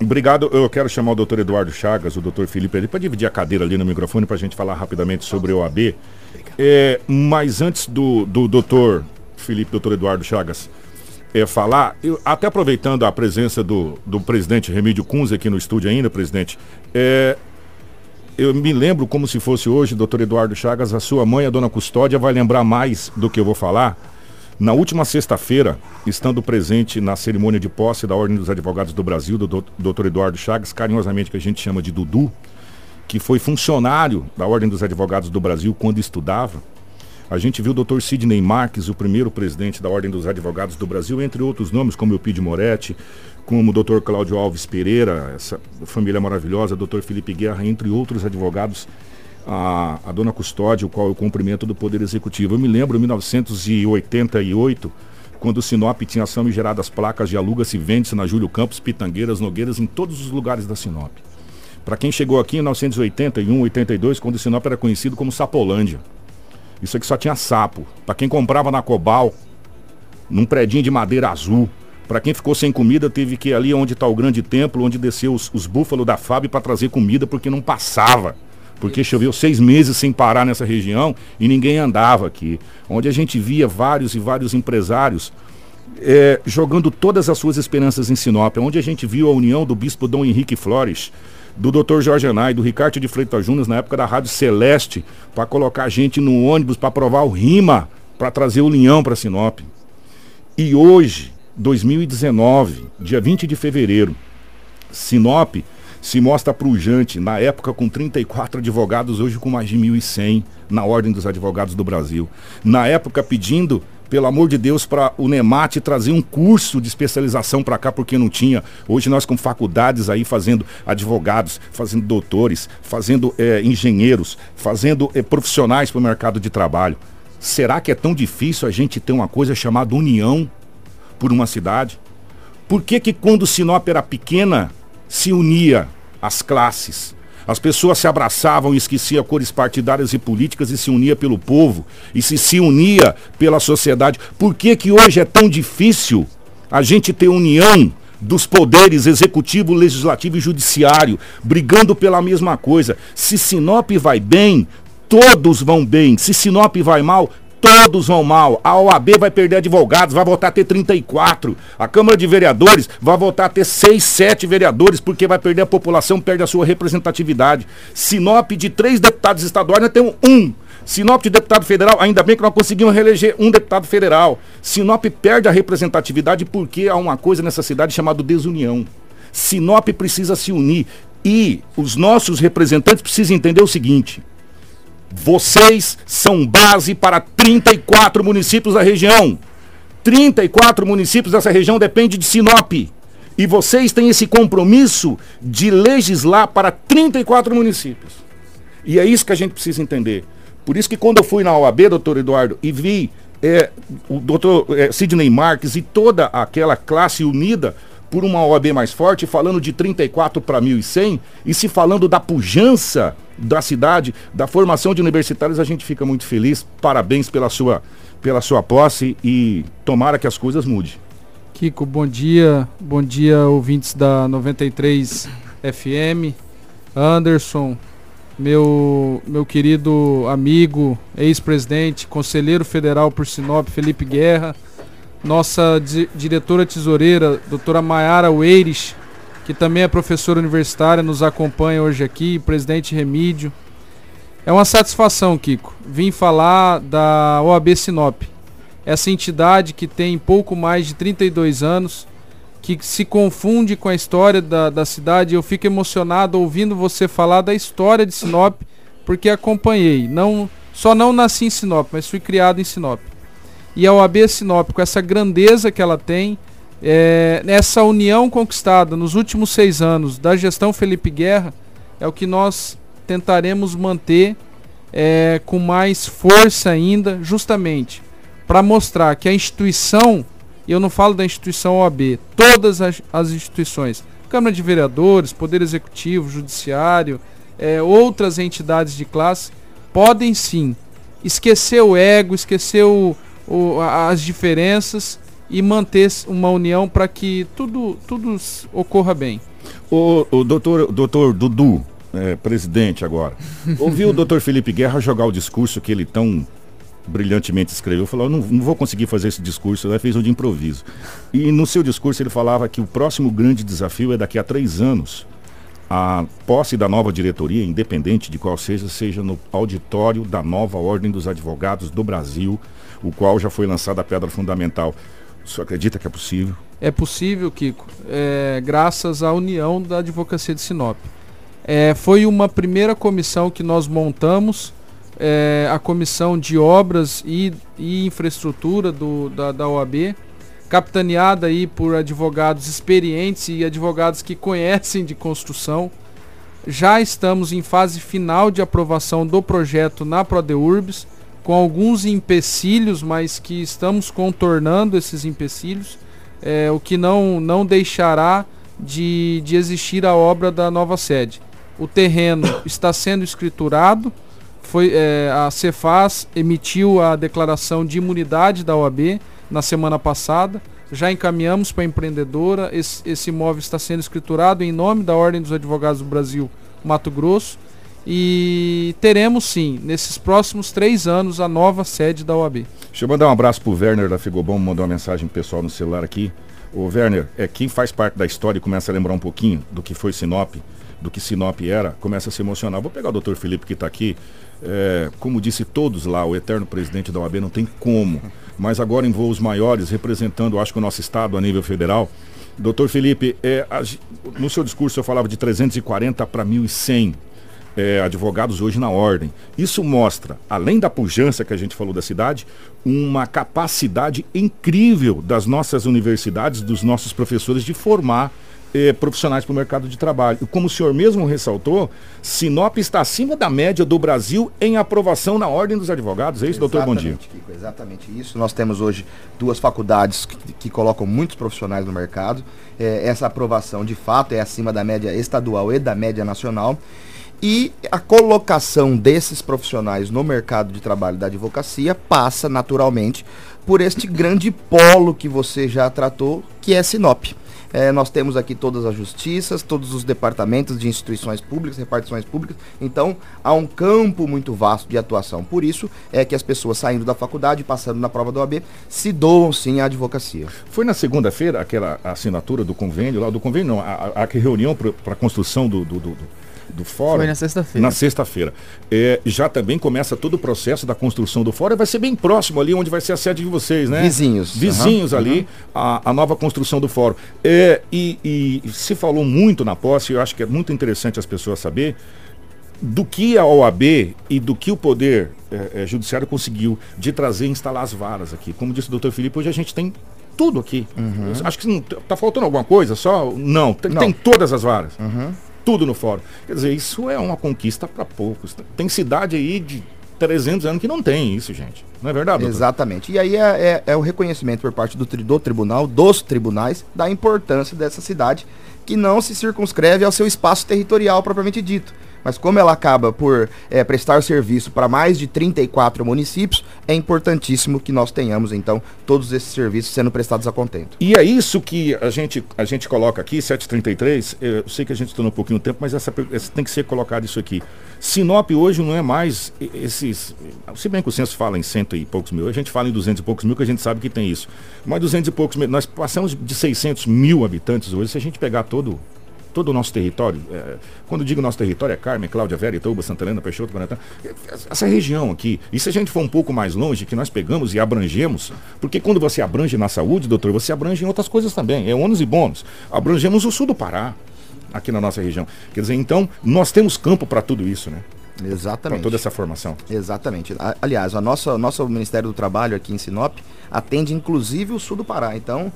Obrigado. Eu quero chamar o doutor Eduardo Chagas, o doutor Felipe ali, para dividir a cadeira ali no microfone para a gente falar rapidamente sobre o OAB. É, mas antes do, do doutor Felipe, doutor Eduardo Chagas, é, falar, eu, até aproveitando a presença do, do presidente Remídio Kunz aqui no estúdio ainda, presidente, é, eu me lembro como se fosse hoje, doutor Eduardo Chagas, a sua mãe, a dona Custódia, vai lembrar mais do que eu vou falar. Na última sexta-feira, estando presente na cerimônia de posse da Ordem dos Advogados do Brasil, do doutor Eduardo Chagas, carinhosamente que a gente chama de Dudu, que foi funcionário da Ordem dos Advogados do Brasil quando estudava, a gente viu o Dr. Sidney Marques, o primeiro presidente da Ordem dos Advogados do Brasil, entre outros nomes, como Eupídio Moretti, como o Dr. Cláudio Alves Pereira, essa família maravilhosa, Dr. Felipe Guerra, entre outros advogados, a, a dona Custódia, o qual eu cumprimento do Poder Executivo. Eu me lembro, em 1988, quando o Sinop tinha ação e geradas placas de aluga-se vende-se na Júlio Campos, Pitangueiras, Nogueiras, em todos os lugares da Sinop. Para quem chegou aqui em 1981, 82, quando o Sinop era conhecido como Sapolândia. Isso aqui só tinha sapo. Para quem comprava na Cobal, num predinho de madeira azul. Para quem ficou sem comida, teve que ir ali onde está o grande templo, onde desceu os, os búfalos da Fábio para trazer comida, porque não passava. Porque choveu seis meses sem parar nessa região e ninguém andava aqui. Onde a gente via vários e vários empresários é, jogando todas as suas esperanças em Sinop. Onde a gente viu a união do bispo Dom Henrique Flores do Dr. Jorge Anai, do Ricardo de Freitas Júnior, na época da Rádio Celeste, para colocar a gente no ônibus para provar o rima, para trazer o linhão para Sinop. E hoje, 2019, dia 20 de fevereiro, Sinop se mostra pujante, na época com 34 advogados, hoje com mais de 1.100 na Ordem dos Advogados do Brasil. Na época pedindo pelo amor de Deus, para o NEMAT trazer um curso de especialização para cá, porque não tinha. Hoje nós com faculdades aí fazendo advogados, fazendo doutores, fazendo é, engenheiros, fazendo é, profissionais para o mercado de trabalho. Será que é tão difícil a gente ter uma coisa chamada união por uma cidade? Por que que quando Sinop era pequena se unia as classes? As pessoas se abraçavam e esqueciam cores partidárias e políticas e se unia pelo povo e se se unia pela sociedade. Por que que hoje é tão difícil a gente ter união dos poderes executivo, legislativo e judiciário, brigando pela mesma coisa? Se Sinop vai bem, todos vão bem. Se Sinop vai mal, todos vão mal. A OAB vai perder advogados, vai voltar a ter 34. A Câmara de Vereadores vai voltar a ter 6, 7 vereadores, porque vai perder a população, perde a sua representatividade. Sinop de três deputados estaduais, nós temos um. Sinop de deputado federal, ainda bem que nós conseguimos reeleger um deputado federal. Sinop perde a representatividade porque há uma coisa nessa cidade chamada desunião. Sinop precisa se unir e os nossos representantes precisam entender o seguinte: vocês são base para 34 municípios da região. 34 municípios dessa região dependem de Sinop. E vocês têm esse compromisso de legislar para 34 municípios. E é isso que a gente precisa entender. Por isso que quando eu fui na OAB, doutor Eduardo, e vi é, o doutor é, Sidney Marques e toda aquela classe unida por uma OAB mais forte, falando de 34 para 1.100, e se falando da pujança da cidade, da formação de universitários, a gente fica muito feliz. Parabéns pela sua, pela sua posse e tomara que as coisas mudem. Kiko, bom dia. Bom dia, ouvintes da 93 FM. Anderson, meu, meu querido amigo, ex-presidente, conselheiro federal por Sinop, Felipe Guerra nossa di diretora tesoureira, doutora Maiara Weires, que também é professora universitária, nos acompanha hoje aqui, presidente Remídio. É uma satisfação, Kiko, vim falar da OAB Sinop. Essa entidade que tem pouco mais de 32 anos, que se confunde com a história da, da cidade. Eu fico emocionado ouvindo você falar da história de Sinop, porque acompanhei. Não, só não nasci em Sinop, mas fui criado em Sinop. E a OAB Sinop, com essa grandeza que ela tem, é, essa união conquistada nos últimos seis anos da gestão Felipe Guerra, é o que nós tentaremos manter é, com mais força ainda, justamente para mostrar que a instituição, e eu não falo da instituição OAB, todas as, as instituições, Câmara de Vereadores, Poder Executivo, Judiciário, é, outras entidades de classe, podem sim esquecer o ego, esquecer o, o, as diferenças e manter uma união para que tudo, tudo ocorra bem. O, o doutor, doutor Dudu, é, presidente agora, ouviu o doutor Felipe Guerra jogar o discurso que ele tão brilhantemente escreveu, falou, não, não vou conseguir fazer esse discurso, ele fez um de improviso. E no seu discurso ele falava que o próximo grande desafio é daqui a três anos, a posse da nova diretoria, independente de qual seja, seja no auditório da nova Ordem dos Advogados do Brasil, o qual já foi lançada a pedra fundamental. O senhor acredita que é possível? É possível, Kiko, é, graças à união da advocacia de Sinop. É, foi uma primeira comissão que nós montamos, é, a comissão de obras e, e infraestrutura do, da, da OAB, capitaneada aí por advogados experientes e advogados que conhecem de construção. Já estamos em fase final de aprovação do projeto na Prodeurbs, com alguns empecilhos, mas que estamos contornando esses empecilhos, é, o que não, não deixará de, de existir a obra da nova sede. O terreno está sendo escriturado, foi, é, a Cefaz emitiu a declaração de imunidade da OAB, na semana passada. Já encaminhamos para a empreendedora. Esse, esse imóvel está sendo escriturado em nome da Ordem dos Advogados do Brasil, Mato Grosso. E teremos sim, nesses próximos três anos, a nova sede da OAB. Deixa eu mandar um abraço pro Werner da Figobom, mandou uma mensagem pessoal no celular aqui. O Werner, é quem faz parte da história e começa a lembrar um pouquinho do que foi Sinop, do que Sinop era, começa a se emocionar. Vou pegar o doutor Felipe que está aqui. É, como disse todos lá, o eterno presidente da OAB não tem como mas agora em voos maiores, representando, acho que o nosso estado a nível federal. Doutor Felipe, é, no seu discurso eu falava de 340 para 1.100 é, advogados hoje na ordem. Isso mostra, além da pujança que a gente falou da cidade, uma capacidade incrível das nossas universidades, dos nossos professores de formar eh, profissionais para o mercado de trabalho. Como o senhor mesmo ressaltou, Sinop está acima da média do Brasil em aprovação na Ordem dos Advogados. É isso, doutor? Bom dia. Kiko, exatamente isso. Nós temos hoje duas faculdades que, que colocam muitos profissionais no mercado. É, essa aprovação, de fato, é acima da média estadual e da média nacional. E a colocação desses profissionais no mercado de trabalho da advocacia passa naturalmente por este grande polo que você já tratou, que é Sinop. É, nós temos aqui todas as justiças, todos os departamentos de instituições públicas, repartições públicas. Então, há um campo muito vasto de atuação. Por isso é que as pessoas saindo da faculdade, passando na prova do OAB, se doam sim à advocacia. Foi na segunda-feira aquela assinatura do convênio, lá do convênio não, a, a, reunião para a construção do, do, do do fórum. Foi na sexta-feira. Na sexta-feira. É, já também começa todo o processo da construção do fórum. Vai ser bem próximo ali onde vai ser a sede de vocês, né? Vizinhos. Vizinhos uhum, ali, uhum. A, a, nova construção do fórum. É, e, e se falou muito na posse, eu acho que é muito interessante as pessoas saber do que a OAB e do que o Poder é, é, Judiciário conseguiu de trazer e instalar as varas aqui. Como disse o doutor Felipe, hoje a gente tem tudo aqui. Uhum. Acho que está faltando alguma coisa só? Não, tem, Não. tem todas as varas. Uhum tudo no fórum. Quer dizer, isso é uma conquista para poucos. Tem cidade aí de 300 anos que não tem isso, gente. Não é verdade? Doutor? Exatamente. E aí é, é, é, o reconhecimento por parte do, do tribunal, dos tribunais, da importância dessa cidade que não se circunscreve ao seu espaço territorial propriamente dito mas como ela acaba por é, prestar serviço para mais de 34 municípios, é importantíssimo que nós tenhamos, então, todos esses serviços sendo prestados a contento. E é isso que a gente, a gente coloca aqui, 733, eu sei que a gente está um pouquinho tempo, mas essa, essa, tem que ser colocado isso aqui. Sinop hoje não é mais esses. Se bem que o censo fala em cento e poucos mil, a gente fala em duzentos e poucos mil, que a gente sabe que tem isso. Mas duzentos e poucos mil, nós passamos de 600 mil habitantes hoje, se a gente pegar todo todo o nosso território, é, quando digo nosso território é Carmen, Cláudia, Vera, Ituba, Santa Helena, Peixoto, Guarantã, essa região aqui, e se a gente for um pouco mais longe, que nós pegamos e abrangemos, porque quando você abrange na saúde, doutor, você abrange em outras coisas também, é ônus e bônus. Abrangemos o sul do Pará, aqui na nossa região. Quer dizer, então, nós temos campo para tudo isso, né? Exatamente. Para toda essa formação. Exatamente. Aliás, a nossa, nosso Ministério do Trabalho aqui em Sinop atende inclusive o sul do Pará. Então,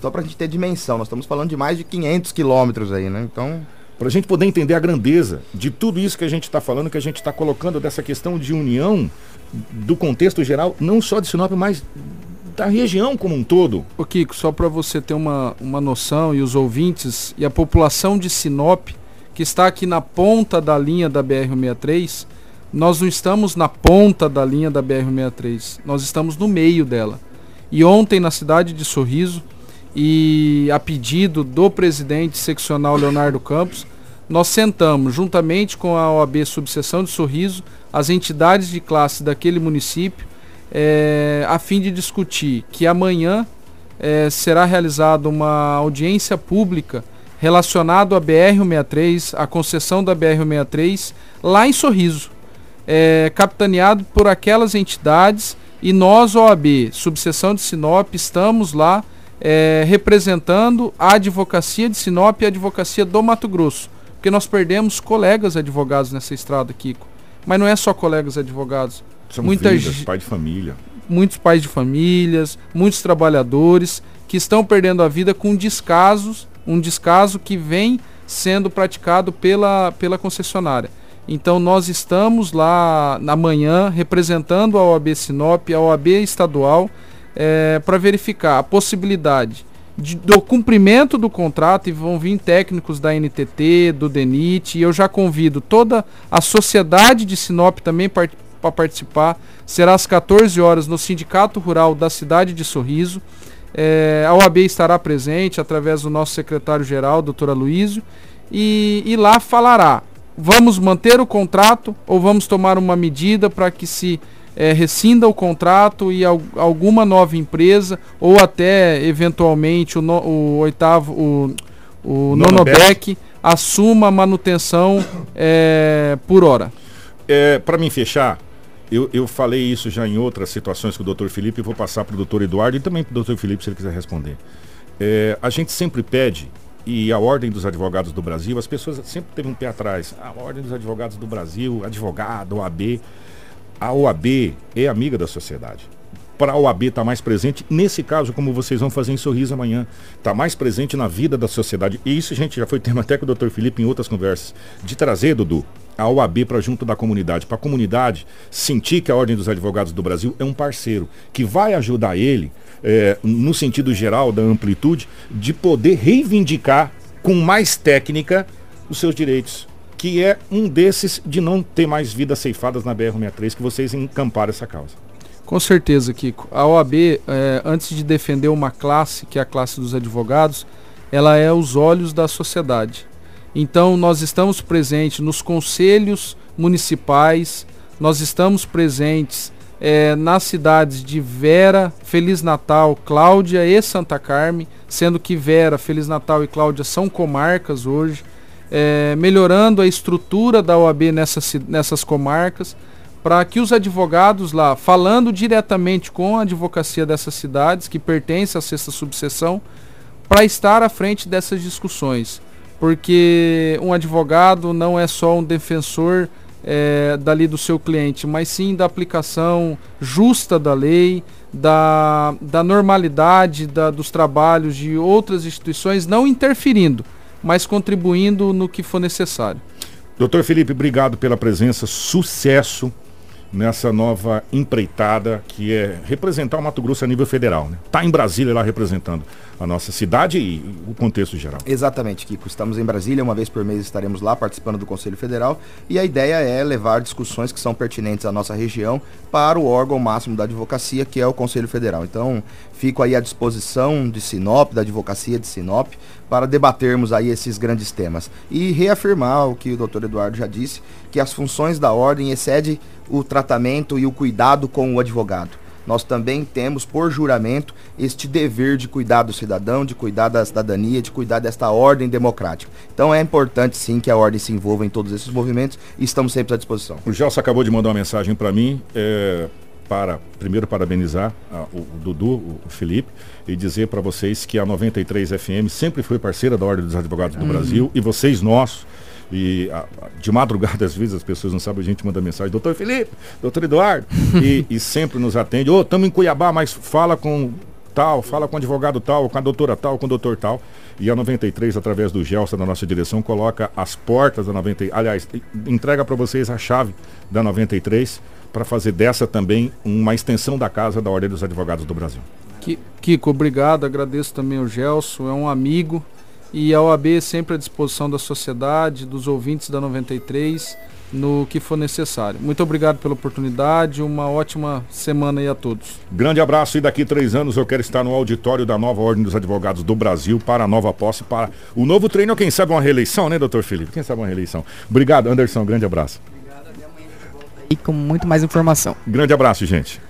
só para a gente ter dimensão, nós estamos falando de mais de 500 quilômetros aí, né? Então. Para a gente poder entender a grandeza de tudo isso que a gente está falando, que a gente está colocando dessa questão de união do contexto geral, não só de Sinop, mas da região como um todo. Ô Kiko, só para você ter uma, uma noção e os ouvintes e a população de Sinop, que está aqui na ponta da linha da BR-163, nós não estamos na ponta da linha da BR-163, nós estamos no meio dela. E ontem na cidade de Sorriso, e a pedido do presidente seccional Leonardo Campos, nós sentamos juntamente com a OAB Subseção de Sorriso, as entidades de classe daquele município, é, a fim de discutir que amanhã é, será realizada uma audiência pública relacionada à BR-163, a concessão da BR-163, lá em Sorriso, é, capitaneado por aquelas entidades e nós, OAB, subseção de Sinop, estamos lá é, representando a advocacia de Sinop e a advocacia do Mato Grosso, porque nós perdemos colegas advogados nessa estrada, Kiko. Mas não é só colegas advogados. São muitas vidas, pai de família. Muitos pais de famílias, muitos trabalhadores que estão perdendo a vida com descasos, um descaso que vem sendo praticado pela, pela concessionária. Então nós estamos lá na manhã representando a OAB Sinop, a OAB estadual, é, para verificar a possibilidade de, do cumprimento do contrato e vão vir técnicos da NTT, do DENIT, e eu já convido toda a sociedade de Sinop também para participar. Será às 14 horas no Sindicato Rural da cidade de Sorriso. É, a OAB estará presente através do nosso secretário-geral, doutor Aloysio, e, e lá falará: vamos manter o contrato ou vamos tomar uma medida para que se é, rescinda o contrato e al alguma nova empresa ou até eventualmente o, no, o oitavo, o, o Nonobec assuma a manutenção é, por hora. É, para mim fechar, eu, eu falei isso já em outras situações com o doutor Felipe vou passar para o doutor Eduardo e também para o doutor Felipe se ele quiser responder. É, a gente sempre pede, e a Ordem dos Advogados do Brasil, as pessoas sempre teve um pé atrás. A Ordem dos Advogados do Brasil, advogado, OAB. A OAB é amiga da sociedade para a OAB estar tá mais presente, nesse caso, como vocês vão fazer em Sorriso amanhã, está mais presente na vida da sociedade. E isso, gente, já foi tema até com o Dr. Felipe em outras conversas, de trazer, Dudu, a OAB para junto da comunidade, para a comunidade sentir que a Ordem dos Advogados do Brasil é um parceiro, que vai ajudar ele, é, no sentido geral da amplitude, de poder reivindicar com mais técnica os seus direitos que é um desses de não ter mais vidas ceifadas na BR-63, que vocês encamparam essa causa. Com certeza, Kiko. A OAB, é, antes de defender uma classe, que é a classe dos advogados, ela é os olhos da sociedade. Então, nós estamos presentes nos conselhos municipais, nós estamos presentes é, nas cidades de Vera, Feliz Natal, Cláudia e Santa Carme, sendo que Vera, Feliz Natal e Cláudia são comarcas hoje é, melhorando a estrutura da OAB nessas, nessas comarcas, para que os advogados lá, falando diretamente com a advocacia dessas cidades, que pertence à sexta subseção, para estar à frente dessas discussões. Porque um advogado não é só um defensor é, dali do seu cliente, mas sim da aplicação justa da lei, da, da normalidade da, dos trabalhos de outras instituições, não interferindo, mas contribuindo no que for necessário. Doutor Felipe, obrigado pela presença, sucesso nessa nova empreitada que é representar o Mato Grosso a nível federal. Né? Tá em Brasília lá representando a nossa cidade e o contexto geral. Exatamente, Kiko. Estamos em Brasília, uma vez por mês estaremos lá participando do Conselho Federal e a ideia é levar discussões que são pertinentes à nossa região para o órgão máximo da advocacia, que é o Conselho Federal. Então, fico aí à disposição de Sinop, da advocacia de Sinop, para debatermos aí esses grandes temas. E reafirmar o que o doutor Eduardo já disse, que as funções da ordem excedem o tratamento e o cuidado com o advogado. Nós também temos, por juramento, este dever de cuidar do cidadão, de cuidar da cidadania, de cuidar desta ordem democrática. Então é importante sim que a ordem se envolva em todos esses movimentos e estamos sempre à disposição. O Gelson acabou de mandar uma mensagem para mim. É para primeiro parabenizar a, o, o, Dudu, o, Felipe, e dizer para vocês que a 93 FM sempre foi parceira da Ordem dos Advogados do uhum. Brasil e vocês nossos e a, de madrugada, às vezes, as pessoas não sabem, a gente manda mensagem, doutor Felipe, doutor Eduardo, e, e, sempre nos atende, ô, oh, estamos em Cuiabá, mas fala com tal, fala com o advogado tal, com a doutora tal, com o doutor tal. E a 93, através do Gelsa, da nossa direção, coloca as portas da 93, aliás, entrega para vocês a chave da 93 para fazer dessa também uma extensão da casa da Ordem dos Advogados do Brasil. Kiko, obrigado, agradeço também ao Gelson, é um amigo E a OAB sempre à disposição da sociedade, dos ouvintes da 93, no que for necessário. Muito obrigado pela oportunidade, uma ótima semana aí a todos. Grande abraço e daqui três anos eu quero estar no auditório da nova Ordem dos Advogados do Brasil para a nova posse, para o novo treino, quem sabe uma reeleição, né, doutor Felipe? Quem sabe uma reeleição. Obrigado, Anderson, grande abraço. E com muito mais informação. Grande abraço, gente.